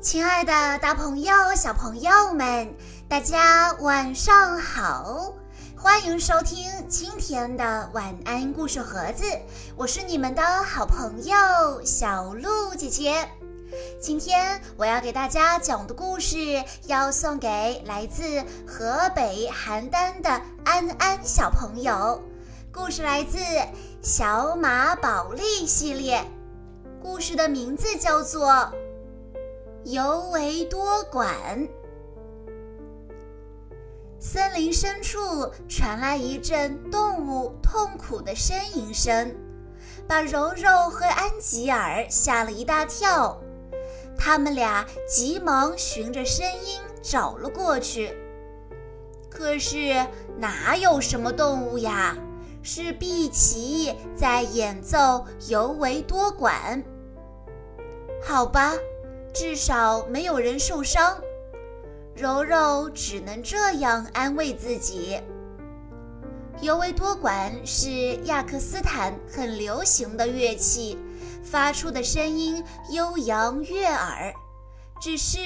亲爱的，大朋友、小朋友们，大家晚上好！欢迎收听今天的晚安故事盒子，我是你们的好朋友小鹿姐姐。今天我要给大家讲的故事，要送给来自河北邯郸的安安小朋友。故事来自《小马宝莉》系列，故事的名字叫做《尤为多管》。森林深处传来一阵动物痛苦的呻吟声，把柔柔和安吉尔吓了一大跳。他们俩急忙循着声音找了过去，可是哪有什么动物呀？是碧琪在演奏尤为多管。好吧，至少没有人受伤。柔柔只能这样安慰自己。尤为多管是亚克斯坦很流行的乐器。发出的声音悠扬悦耳，只是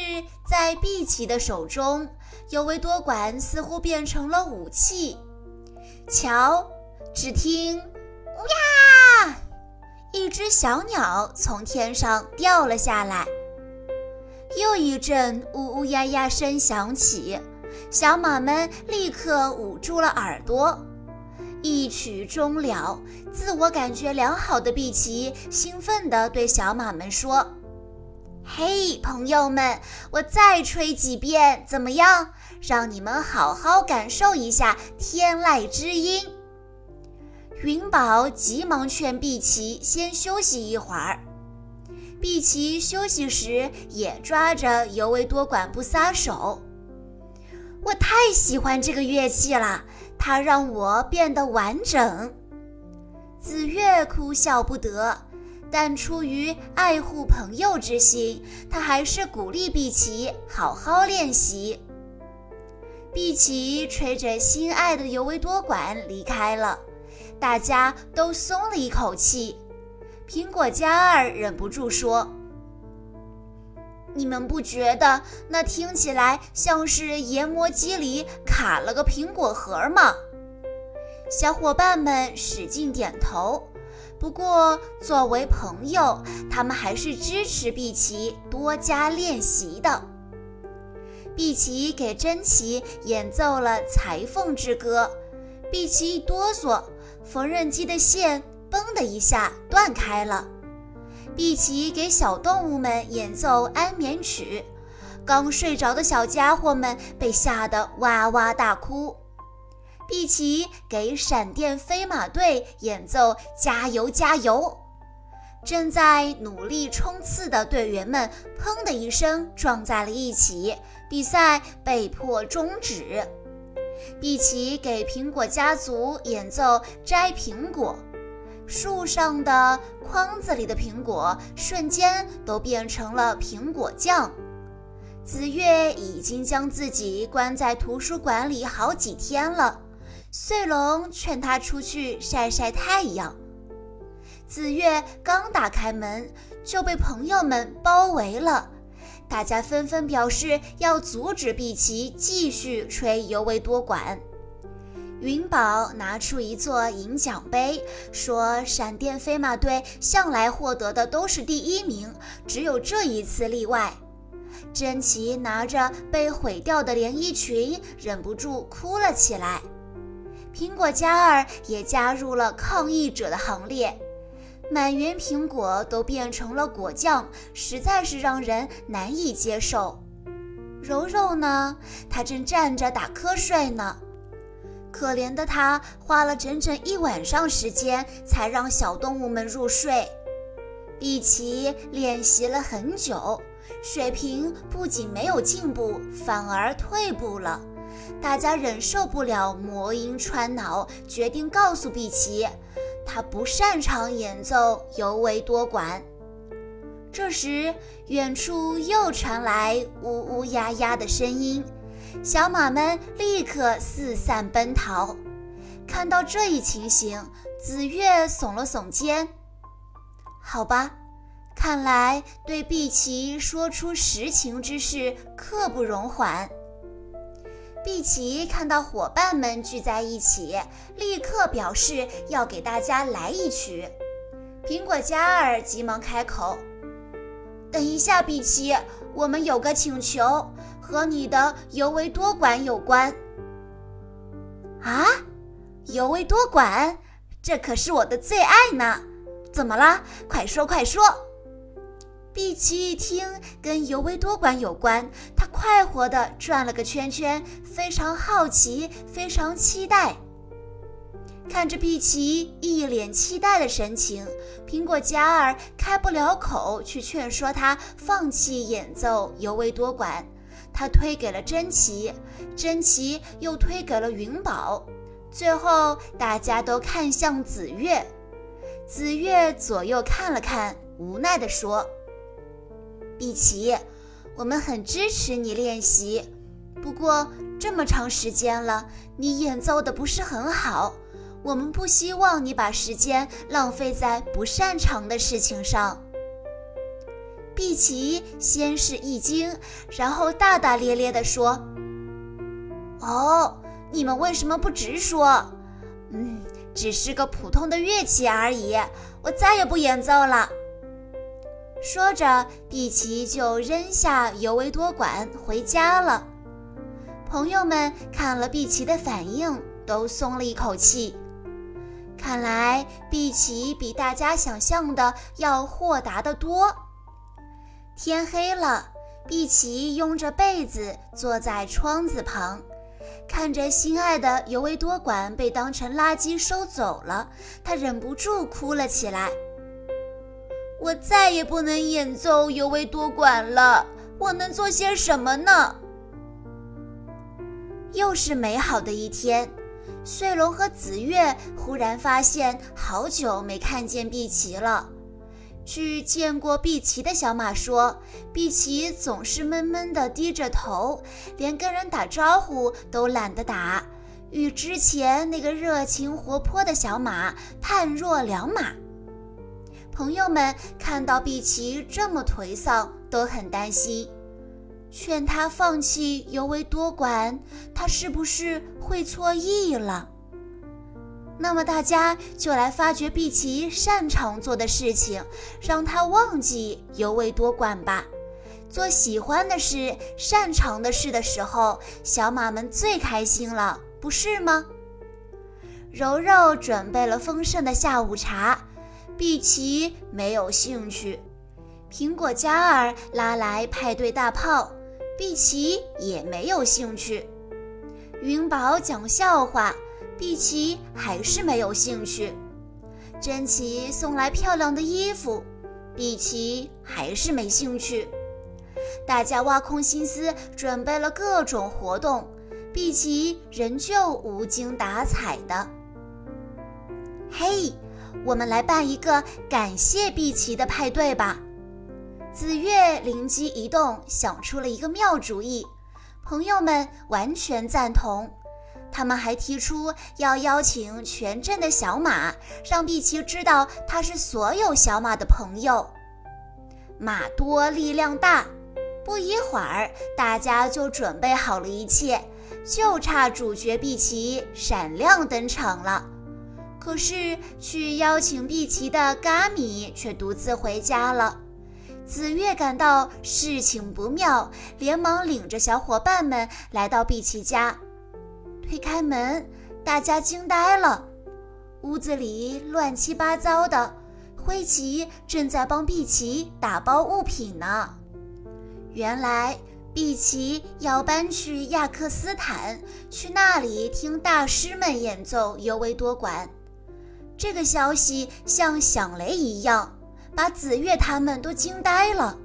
在碧琪的手中，尤为多管似乎变成了武器。瞧，只听“呜呀”，一只小鸟从天上掉了下来。又一阵呜呜呀呀声响起，小马们立刻捂住了耳朵。一曲终了，自我感觉良好的碧琪兴奋地对小马们说：“嘿，朋友们，我再吹几遍，怎么样？让你们好好感受一下天籁之音。”云宝急忙劝碧琪先休息一会儿。碧琪休息时也抓着尤为多管不撒手。我太喜欢这个乐器了。它让我变得完整。紫月哭笑不得，但出于爱护朋友之心，他还是鼓励碧琪好好练习。碧琪吹着心爱的尤维多管离开了，大家都松了一口气。苹果嘉儿忍不住说。你们不觉得那听起来像是研磨机里卡了个苹果核吗？小伙伴们使劲点头。不过，作为朋友，他们还是支持碧琪多加练习的。碧琪给珍奇演奏了《裁缝之歌》，碧琪一哆嗦，缝纫机的线“嘣”的一下断开了。碧琪给小动物们演奏安眠曲，刚睡着的小家伙们被吓得哇哇大哭。碧琪给闪电飞马队演奏加油加油，正在努力冲刺的队员们砰的一声撞在了一起，比赛被迫终止。碧琪给苹果家族演奏摘苹果。树上的筐子里的苹果瞬间都变成了苹果酱。紫月已经将自己关在图书馆里好几天了，穗龙劝他出去晒晒太阳。紫月刚打开门，就被朋友们包围了，大家纷纷表示要阻止碧琪继续吹尤为多管。云宝拿出一座银奖杯，说：“闪电飞马队向来获得的都是第一名，只有这一次例外。”珍奇拿着被毁掉的连衣裙，忍不住哭了起来。苹果嘉儿也加入了抗议者的行列。满园苹果都变成了果酱，实在是让人难以接受。柔柔呢？她正站着打瞌睡呢。可怜的他花了整整一晚上时间才让小动物们入睡。碧琪练习了很久，水平不仅没有进步，反而退步了。大家忍受不了魔音穿脑，决定告诉碧琪，他不擅长演奏尤为多管。这时，远处又传来呜呜呀呀的声音。小马们立刻四散奔逃。看到这一情形，紫月耸了耸肩。好吧，看来对碧琪说出实情之事刻不容缓。碧琪看到伙伴们聚在一起，立刻表示要给大家来一曲。苹果嘉儿急忙开口：“等一下，碧琪，我们有个请求，和你的尤维多馆有关。”啊，尤维多馆，这可是我的最爱呢！怎么了？快说快说！碧琪一听跟尤维多馆有关，他快活地转了个圈圈，非常好奇，非常期待。看着碧琪一脸期待的神情，苹果嘉儿开不了口去劝说他放弃演奏尤维多馆，他推给了珍奇，珍奇又推给了云宝，最后大家都看向紫月，紫月左右看了看，无奈地说。碧琪，我们很支持你练习，不过这么长时间了，你演奏的不是很好，我们不希望你把时间浪费在不擅长的事情上。碧琪先是一惊，然后大大咧咧地说：“哦，你们为什么不直说？嗯，只是个普通的乐器而已，我再也不演奏了。”说着，碧琪就扔下尤维多管回家了。朋友们看了碧琪的反应，都松了一口气。看来碧琪比大家想象的要豁达得多。天黑了，碧琪拥着被子坐在窗子旁，看着心爱的尤维多管被当成垃圾收走了，她忍不住哭了起来。我再也不能演奏尤维多管了，我能做些什么呢？又是美好的一天，穗龙和紫月忽然发现好久没看见碧琪了。去见过碧琪的小马说，碧琪总是闷闷地低着头，连跟人打招呼都懒得打，与之前那个热情活泼的小马判若两马。朋友们看到碧琪这么颓丧，都很担心，劝他放弃尤为多管，他是不是会错意了？那么大家就来发掘碧琪擅长做的事情，让他忘记尤维多管吧。做喜欢的事、擅长的事的时候，小马们最开心了，不是吗？柔柔准备了丰盛的下午茶。碧琪没有兴趣，苹果嘉儿拉来派对大炮，碧琪也没有兴趣。云宝讲笑话，碧琪还是没有兴趣。珍奇送来漂亮的衣服，碧琪还是没兴趣。大家挖空心思准备了各种活动，碧琪仍旧无精打采的。嘿。我们来办一个感谢碧琪的派对吧！紫月灵机一动，想出了一个妙主意，朋友们完全赞同。他们还提出要邀请全镇的小马，让碧琪知道他是所有小马的朋友。马多力量大，不一会儿，大家就准备好了一切，就差主角碧琪闪亮登场了。可是去邀请碧琪的嘎米却独自回家了。紫月感到事情不妙，连忙领着小伙伴们来到碧琪家。推开门，大家惊呆了，屋子里乱七八糟的，灰琪正在帮碧琪打包物品呢。原来碧琪要搬去亚克斯坦，去那里听大师们演奏尤维多管。这个消息像响雷一样，把紫月他们都惊呆了。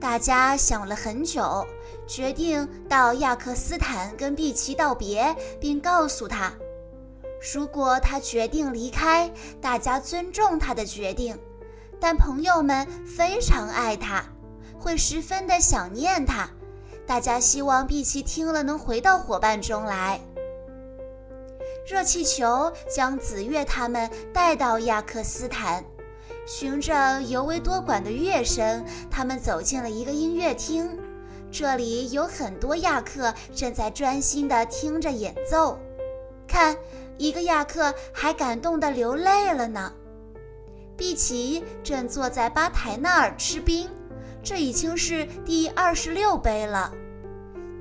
大家想了很久，决定到亚克斯坦跟碧琪道别，并告诉他，如果他决定离开，大家尊重他的决定，但朋友们非常爱他，会十分的想念他。大家希望碧琪听了能回到伙伴中来。热气球将紫月他们带到亚克斯坦，循着尤为多管的乐声，他们走进了一个音乐厅。这里有很多亚克正在专心地听着演奏。看，一个亚克还感动得流泪了呢。碧琪正坐在吧台那儿吃冰，这已经是第二十六杯了。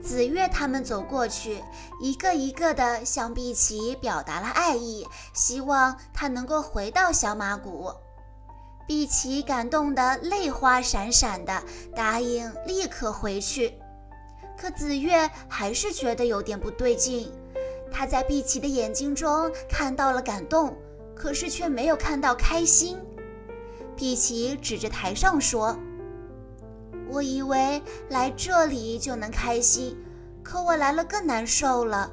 紫月他们走过去，一个一个地向碧琪表达了爱意，希望她能够回到小马谷。碧琪感动得泪花闪闪的，答应立刻回去。可紫月还是觉得有点不对劲，她在碧琪的眼睛中看到了感动，可是却没有看到开心。碧琪指着台上说。我以为来这里就能开心，可我来了更难受了，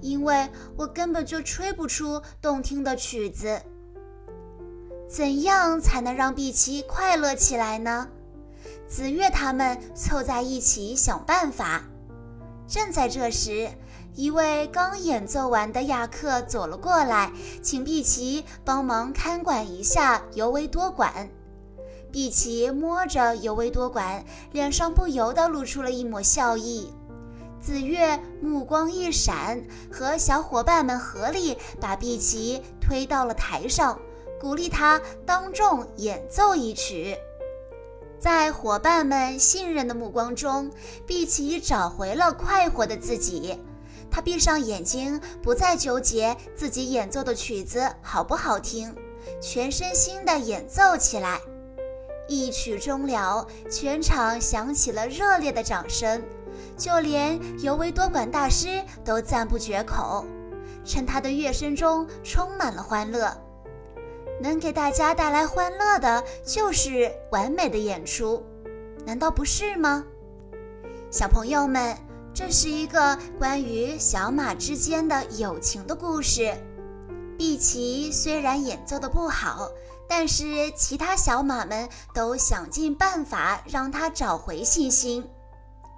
因为我根本就吹不出动听的曲子。怎样才能让碧琪快乐起来呢？紫月他们凑在一起想办法。正在这时，一位刚演奏完的亚克走了过来，请碧琪帮忙看管一下尤维多管。碧琪摸着尤维多管，脸上不由得露出了一抹笑意。紫月目光一闪，和小伙伴们合力把碧琪推到了台上，鼓励他当众演奏一曲。在伙伴们信任的目光中，碧琪找回了快活的自己。他闭上眼睛，不再纠结自己演奏的曲子好不好听，全身心地演奏起来。一曲终了，全场响起了热烈的掌声，就连尤维多管大师都赞不绝口，称他的乐声中充满了欢乐。能给大家带来欢乐的，就是完美的演出，难道不是吗？小朋友们，这是一个关于小马之间的友情的故事。碧琪虽然演奏的不好。但是其他小马们都想尽办法让他找回信心。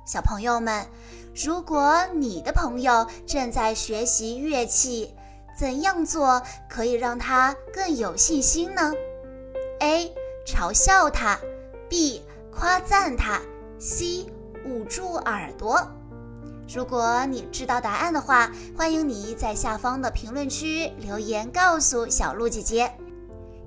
小朋友们，如果你的朋友正在学习乐器，怎样做可以让他更有信心呢？A. 嘲笑他；B. 夸赞他；C. 捂住耳朵。如果你知道答案的话，欢迎你在下方的评论区留言告诉小鹿姐姐。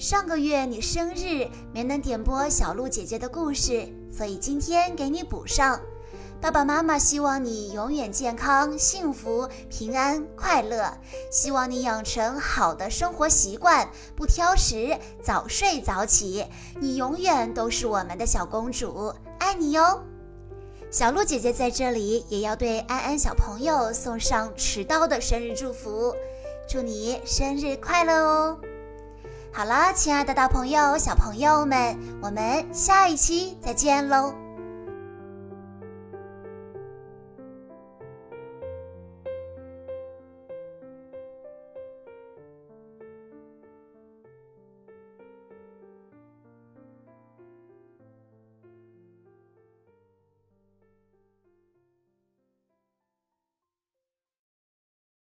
上个月你生日没能点播小鹿姐姐的故事，所以今天给你补上。爸爸妈妈希望你永远健康、幸福、平安、快乐。希望你养成好的生活习惯，不挑食，早睡早起。你永远都是我们的小公主，爱你哟！小鹿姐姐在这里也要对安安小朋友送上迟到的生日祝福，祝你生日快乐哦！好了，亲爱的大朋友、小朋友们，我们下一期再见喽！